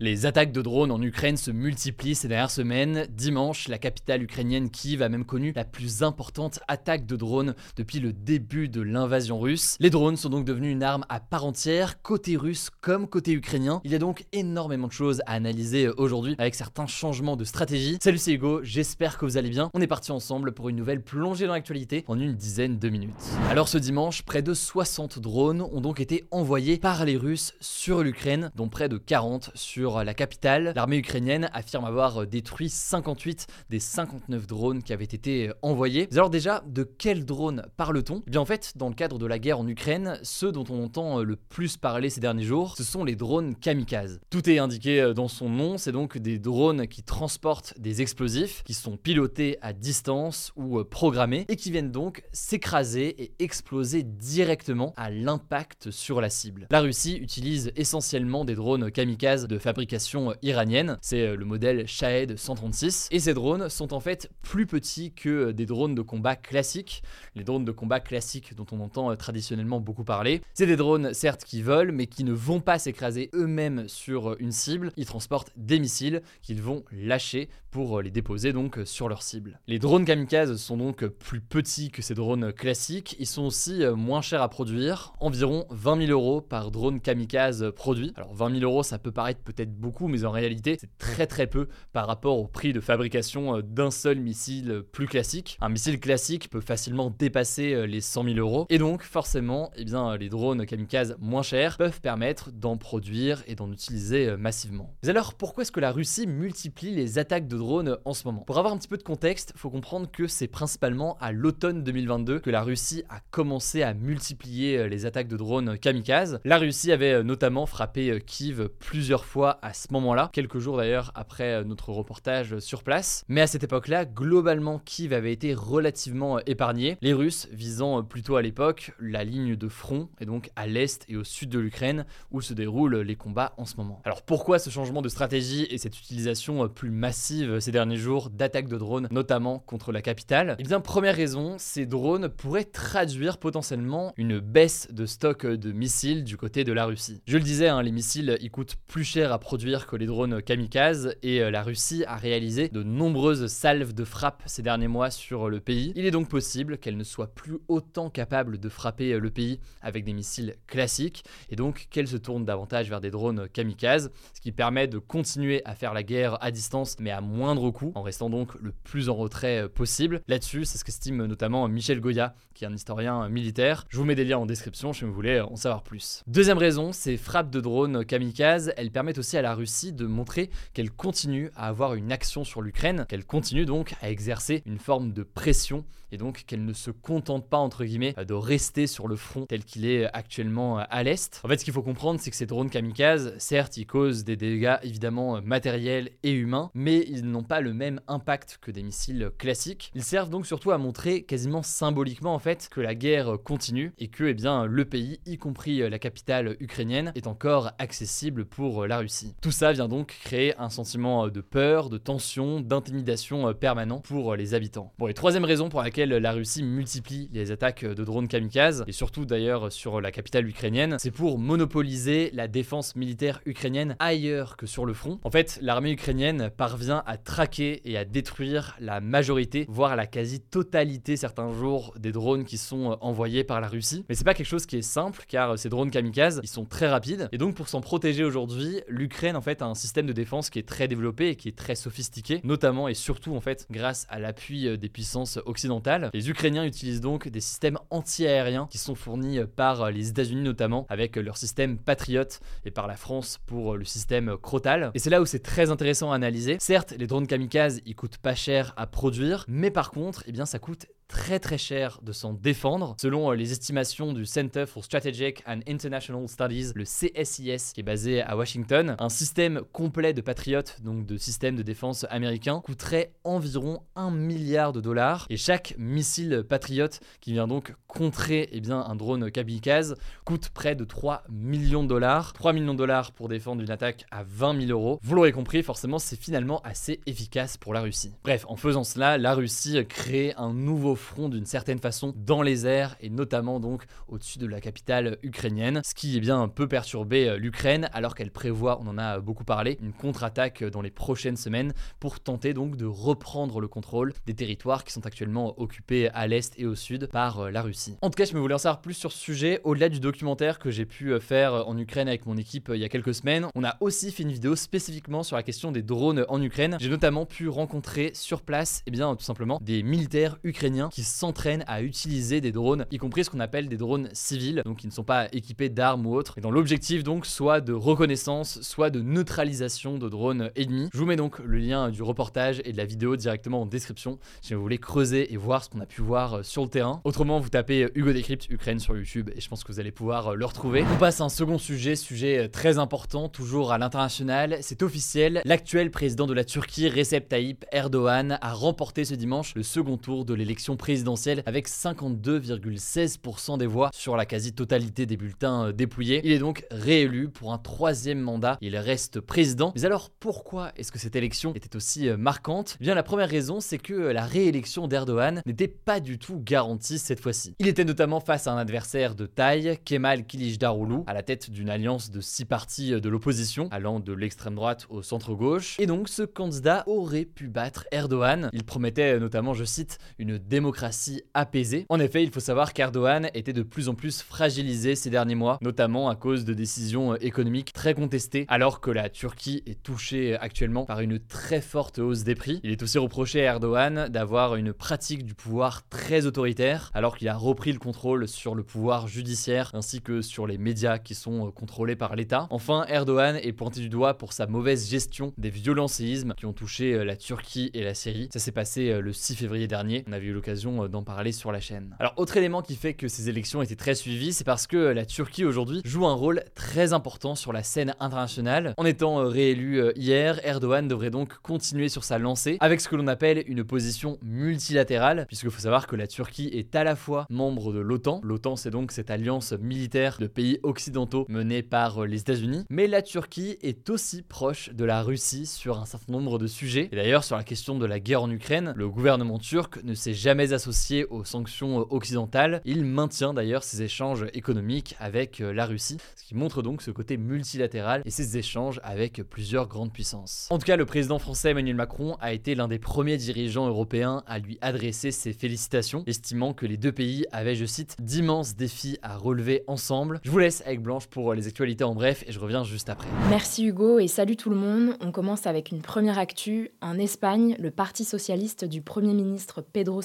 Les attaques de drones en Ukraine se multiplient ces dernières semaines. Dimanche, la capitale ukrainienne Kiev a même connu la plus importante attaque de drones depuis le début de l'invasion russe. Les drones sont donc devenus une arme à part entière, côté russe comme côté ukrainien. Il y a donc énormément de choses à analyser aujourd'hui avec certains changements de stratégie. Salut c'est Hugo, j'espère que vous allez bien. On est parti ensemble pour une nouvelle plongée dans l'actualité en une dizaine de minutes. Alors ce dimanche, près de 60 drones ont donc été envoyés par les Russes sur l'Ukraine, dont près de 40 sur la capitale. L'armée ukrainienne affirme avoir détruit 58 des 59 drones qui avaient été envoyés. Mais alors déjà, de quels drones parle-t-on? Eh bien en fait, dans le cadre de la guerre en Ukraine, ceux dont on entend le plus parler ces derniers jours, ce sont les drones kamikazes. Tout est indiqué dans son nom, c'est donc des drones qui transportent des explosifs, qui sont pilotés à distance ou programmés, et qui viennent donc s'écraser et exploser directement à l'impact sur la cible. La Russie utilise essentiellement des drones kamikazes de fabrication iranienne. C'est le modèle Shahed 136. Et ces drones sont en fait plus petits que des drones de combat classiques. Les drones de combat classiques dont on entend traditionnellement beaucoup parler. C'est des drones certes qui volent, mais qui ne vont pas s'écraser eux-mêmes sur une cible. Ils transportent des missiles qu'ils vont lâcher pour les déposer donc sur leur cible. Les drones kamikazes sont donc plus petits que ces drones classiques. Ils sont aussi moins chers à produire, environ 20 000 euros par drone kamikaze produit. Alors 20 000 euros, ça peut paraître peut-être beaucoup, mais en réalité, c'est très très peu par rapport au prix de fabrication d'un seul missile plus classique. Un missile classique peut facilement dépasser les 100 000 euros, et donc forcément, eh bien, les drones kamikazes moins chers peuvent permettre d'en produire et d'en utiliser massivement. Mais alors, pourquoi est-ce que la Russie multiplie les attaques de drones en ce moment? Pour avoir un petit peu de contexte, faut comprendre que c'est principalement à l'automne 2022 que la Russie a commencé à multiplier les attaques de drones kamikazes. La Russie avait notamment frappé Kiev plusieurs fois à ce moment-là, quelques jours d'ailleurs après notre reportage sur place. Mais à cette époque-là, globalement, Kiev avait été relativement épargné, les Russes visant plutôt à l'époque la ligne de front, et donc à l'est et au sud de l'Ukraine, où se déroulent les combats en ce moment. Alors pourquoi ce changement de stratégie et cette utilisation plus massive ces derniers jours d'attaques de drones, notamment contre la capitale? Eh bien, première raison, ces drones pourraient traduire potentiellement une baisse de stock de missiles du côté de la Russie. Je le disais, hein, les missiles, ils coûtent plus cher à produire que les drones kamikazes et la Russie a réalisé de nombreuses salves de frappe ces derniers mois sur le pays. Il est donc possible qu'elle ne soit plus autant capable de frapper le pays avec des missiles classiques et donc qu'elle se tourne davantage vers des drones kamikazes, ce qui permet de continuer à faire la guerre à distance mais à moindre coût en restant donc le plus en retrait possible. Là-dessus, c'est ce qu'estime notamment Michel Goya, qui est un historien militaire. Je vous mets des liens en description si vous voulez en savoir plus. Deuxième raison, ces frappes de drones kamikazes, elles permettent aussi à la Russie de montrer qu'elle continue à avoir une action sur l'Ukraine, qu'elle continue donc à exercer une forme de pression et donc qu'elle ne se contente pas entre guillemets de rester sur le front tel qu'il est actuellement à l'est. En fait, ce qu'il faut comprendre, c'est que ces drones kamikazes, certes, ils causent des dégâts évidemment matériels et humains, mais ils n'ont pas le même impact que des missiles classiques. Ils servent donc surtout à montrer quasiment symboliquement en fait que la guerre continue et que eh bien le pays, y compris la capitale ukrainienne, est encore accessible pour la Russie. Tout ça vient donc créer un sentiment de peur, de tension, d'intimidation permanent pour les habitants. Bon, et troisième raison pour laquelle la Russie multiplie les attaques de drones kamikazes, et surtout d'ailleurs sur la capitale ukrainienne, c'est pour monopoliser la défense militaire ukrainienne ailleurs que sur le front. En fait, l'armée ukrainienne parvient à traquer et à détruire la majorité, voire la quasi-totalité certains jours des drones qui sont envoyés par la Russie. Mais c'est pas quelque chose qui est simple, car ces drones kamikazes, ils sont très rapides, et donc pour s'en protéger aujourd'hui, l'Ukraine en fait a un système de défense qui est très développé et qui est très sophistiqué, notamment et surtout en fait grâce à l'appui des puissances occidentales. Les Ukrainiens utilisent donc des systèmes anti-aériens qui sont fournis par les États-Unis notamment avec leur système Patriot et par la France pour le système Crotal. Et c'est là où c'est très intéressant à analyser. Certes, les drones kamikazes, ils coûtent pas cher à produire, mais par contre, eh bien ça coûte très très cher de s'en défendre. Selon euh, les estimations du Center for Strategic and International Studies, le CSIS, qui est basé à Washington, un système complet de Patriot, donc de système de défense américain, coûterait environ 1 milliard de dollars. Et chaque missile Patriot qui vient donc contrer eh bien, un drone kamikaze coûte près de 3 millions de dollars. 3 millions de dollars pour défendre une attaque à 20 000 euros. Vous l'aurez compris, forcément, c'est finalement assez efficace pour la Russie. Bref, en faisant cela, la Russie crée un nouveau front d'une certaine façon dans les airs et notamment donc au-dessus de la capitale ukrainienne, ce qui est bien peut perturber euh, l'Ukraine alors qu'elle prévoit, on en a beaucoup parlé, une contre-attaque dans les prochaines semaines pour tenter donc de reprendre le contrôle des territoires qui sont actuellement occupés à l'est et au sud par euh, la Russie. En tout cas, je me voulais en savoir plus sur ce sujet au-delà du documentaire que j'ai pu euh, faire en Ukraine avec mon équipe il y a quelques semaines. On a aussi fait une vidéo spécifiquement sur la question des drones en Ukraine. J'ai notamment pu rencontrer sur place, et eh bien tout simplement des militaires ukrainiens qui s'entraînent à utiliser des drones, y compris ce qu'on appelle des drones civils, donc qui ne sont pas équipés d'armes ou autres, et dans l'objectif donc soit de reconnaissance, soit de neutralisation de drones ennemis. Je vous mets donc le lien du reportage et de la vidéo directement en description si vous voulez creuser et voir ce qu'on a pu voir euh, sur le terrain. Autrement, vous tapez Hugo Décrypte Ukraine sur YouTube et je pense que vous allez pouvoir euh, le retrouver. On passe à un second sujet, sujet euh, très important, toujours à l'international. C'est officiel, l'actuel président de la Turquie, Recep Tayyip Erdogan, a remporté ce dimanche le second tour de l'élection présidentielle avec 52,16% des voix sur la quasi-totalité des bulletins dépouillés. Il est donc réélu pour un troisième mandat. Il reste président. Mais alors pourquoi est-ce que cette élection était aussi marquante? Eh Bien la première raison, c'est que la réélection d'Erdogan n'était pas du tout garantie cette fois-ci. Il était notamment face à un adversaire de taille, Kemal Kilicdaroglu, à la tête d'une alliance de six partis de l'opposition, allant de l'extrême droite au centre-gauche. Et donc ce candidat aurait pu battre Erdogan. Il promettait notamment, je cite, une démocratie apaisée. En effet, il faut savoir qu'Erdogan était de plus en plus fragilisé ces derniers mois, notamment à cause de décisions économiques très contestées, alors que la Turquie est touchée actuellement par une très forte hausse des prix. Il est aussi reproché à Erdogan d'avoir une pratique du pouvoir très autoritaire, alors qu'il a repris le contrôle sur le pouvoir judiciaire ainsi que sur les médias qui sont euh, contrôlés par l'État. Enfin, Erdogan est pointé du doigt pour sa mauvaise gestion des violents séismes qui ont touché euh, la Turquie et la Syrie. Ça s'est passé euh, le 6 février dernier. On avait eu l'occasion d'en parler sur la chaîne. Alors, autre élément qui fait que ces élections étaient très suivies, c'est parce que la Turquie aujourd'hui joue un rôle très important sur la scène internationale. En étant réélu hier, Erdogan devrait donc continuer sur sa lancée avec ce que l'on appelle une position multilatérale, puisqu'il faut savoir que la Turquie est à la fois membre de l'OTAN. L'OTAN, c'est donc cette alliance militaire de pays occidentaux menée par euh, les États-Unis. Mais la Turquie est aussi proche de la Russie sur un certain nombre de sujets. Et d'ailleurs, sur la question de la guerre en Ukraine, le gouvernement turc ne s'est jamais associé aux sanctions euh, occidentales. Il maintient d'ailleurs ses échanges économiques avec euh, la Russie, ce qui montre donc ce côté multilatéral et ses échanges avec plusieurs grandes puissances. En tout cas, le président français Emmanuel Macron a été l'un des premiers dirigeants européens à lui adresser ses félicitations, estimant que les deux pays avaient, je cite, d'immenses défis à relever ensemble. Je vous laisse avec Blanche pour les actualités en bref et je reviens juste après. Merci Hugo et salut tout le monde. On commence avec une première actu. En Espagne, le Parti socialiste du Premier ministre Pedro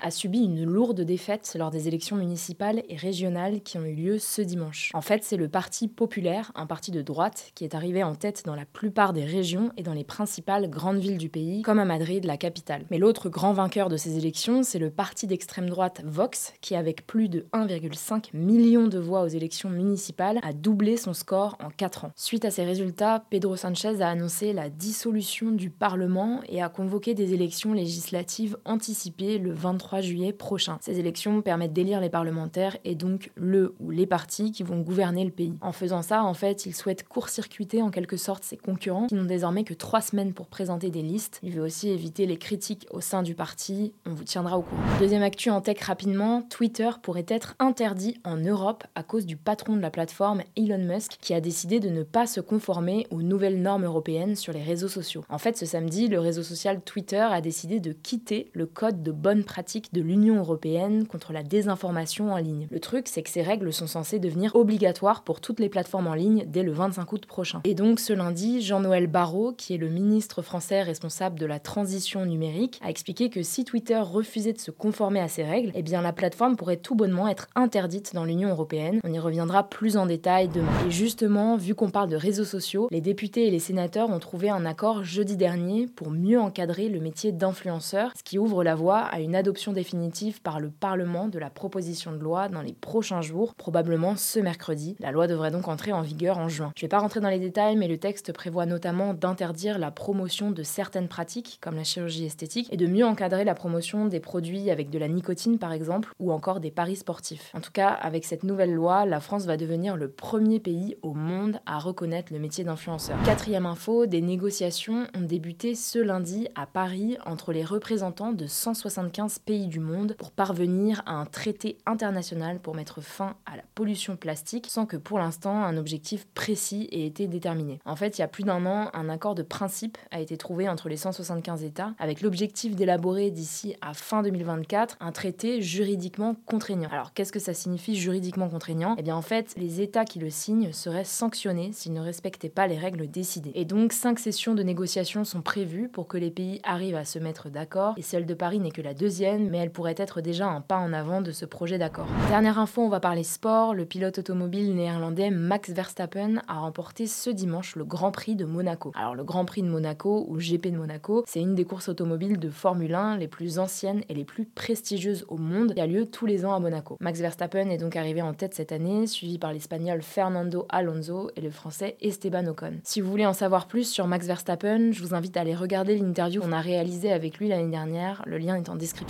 A subi une lourde défaite lors des élections municipales et régionales qui ont eu lieu ce dimanche. En fait, c'est le Parti populaire, un parti de droite, qui est arrivé en tête dans la plupart des régions et dans les principales grandes villes du pays, comme à Madrid, la capitale. Mais l'autre grand vainqueur de ces élections, c'est le parti d'extrême droite Vox, qui avec plus de 1,5 million de voix aux élections municipales a doublé son score en 4 ans. Suite à ces résultats, Pedro Sanchez a annoncé la dissolution du Parlement et a convoqué des élections législatives anticipées le 23 juillet prochain. Ces élections permettent d'élire les parlementaires et donc le ou les partis qui vont gouverner le pays. En faisant ça, en fait, il souhaite court-circuiter en quelque sorte ses concurrents qui n'ont désormais que 3 semaines pour présenter des listes. Il veut aussi éviter les critiques au sein du parti. On vous tiendra au courant. Deuxième actu en tech rapidement, Twitter pourrait être interdit en Europe à cause du patron de la plateforme Elon Musk qui a décidé de ne pas se conformer aux nouvelles normes européennes sur les réseaux sociaux. En fait, ce samedi, le réseau social Twitter a décidé de quitter le code de bonne pratique de l'Union européenne contre la désinformation en ligne. Le truc, c'est que ces règles sont censées devenir obligatoires pour toutes les plateformes en ligne dès le 25 août prochain. Et donc ce lundi, Jean-Noël Barrot, qui est le ministre français responsable de la transition numérique, a expliqué que si Twitter refusait de se conformer à ces règles, eh bien la plateforme pourrait tout bonnement être interdite dans l'Union européenne. On y reviendra plus en détail demain. Et justement, vu qu'on parle de réseaux sociaux, les députés et les sénateurs ont trouvé un accord jeudi dernier pour mieux encadrer le métier d'influenceur, ce qui ouvre la voie à une adoption définitive par le Parlement de la proposition de loi dans les prochains jours, probablement ce mercredi. La loi devrait donc entrer en vigueur en juin. Je ne vais pas rentrer dans les détails, mais le texte prévoit notamment d'interdire la promotion de certaines pratiques, comme la chirurgie esthétique, et de mieux encadrer la promotion des produits avec de la nicotine par exemple, ou encore des paris sportifs. En tout cas, avec cette nouvelle loi, la France va devenir le premier pays au monde à reconnaître le métier d'influenceur. Quatrième info, des négociations ont débuté ce lundi à Paris entre les représentants de 175 pays du monde pour parvenir à un traité international pour mettre fin à la pollution plastique sans que pour l'instant un objectif précis ait été déterminé. En fait, il y a plus d'un an, un accord de principe a été trouvé entre les 175 États avec l'objectif d'élaborer d'ici à fin 2024 un traité juridiquement contraignant. Alors qu'est-ce que ça signifie juridiquement contraignant? Eh bien en fait, les États qui le signent seraient sanctionnés s'ils ne respectaient pas les règles décidées. Et donc cinq sessions de négociations sont prévues pour que les pays arrivent à se mettre d'accord, et celle de Paris n'est que la deuxième, mais elle pourrait être déjà un pas en avant de ce projet d'accord. Dernière info, on va parler sport. Le pilote automobile néerlandais Max Verstappen a remporté ce dimanche le Grand Prix de Monaco. Alors le Grand Prix de Monaco, ou GP de Monaco, c'est une des courses automobiles de Formule 1 les plus anciennes et les plus prestigieuses au monde, qui a lieu tous les ans à Monaco. Max Verstappen est donc arrivé en tête cette année, suivi par l'Espagnol Fernando Alonso et le Français Esteban Ocon. Si vous voulez en savoir plus sur Max Verstappen, je vous invite à aller regarder l'interview qu'on a réalisée avec lui l'année dernière, le lien est en description.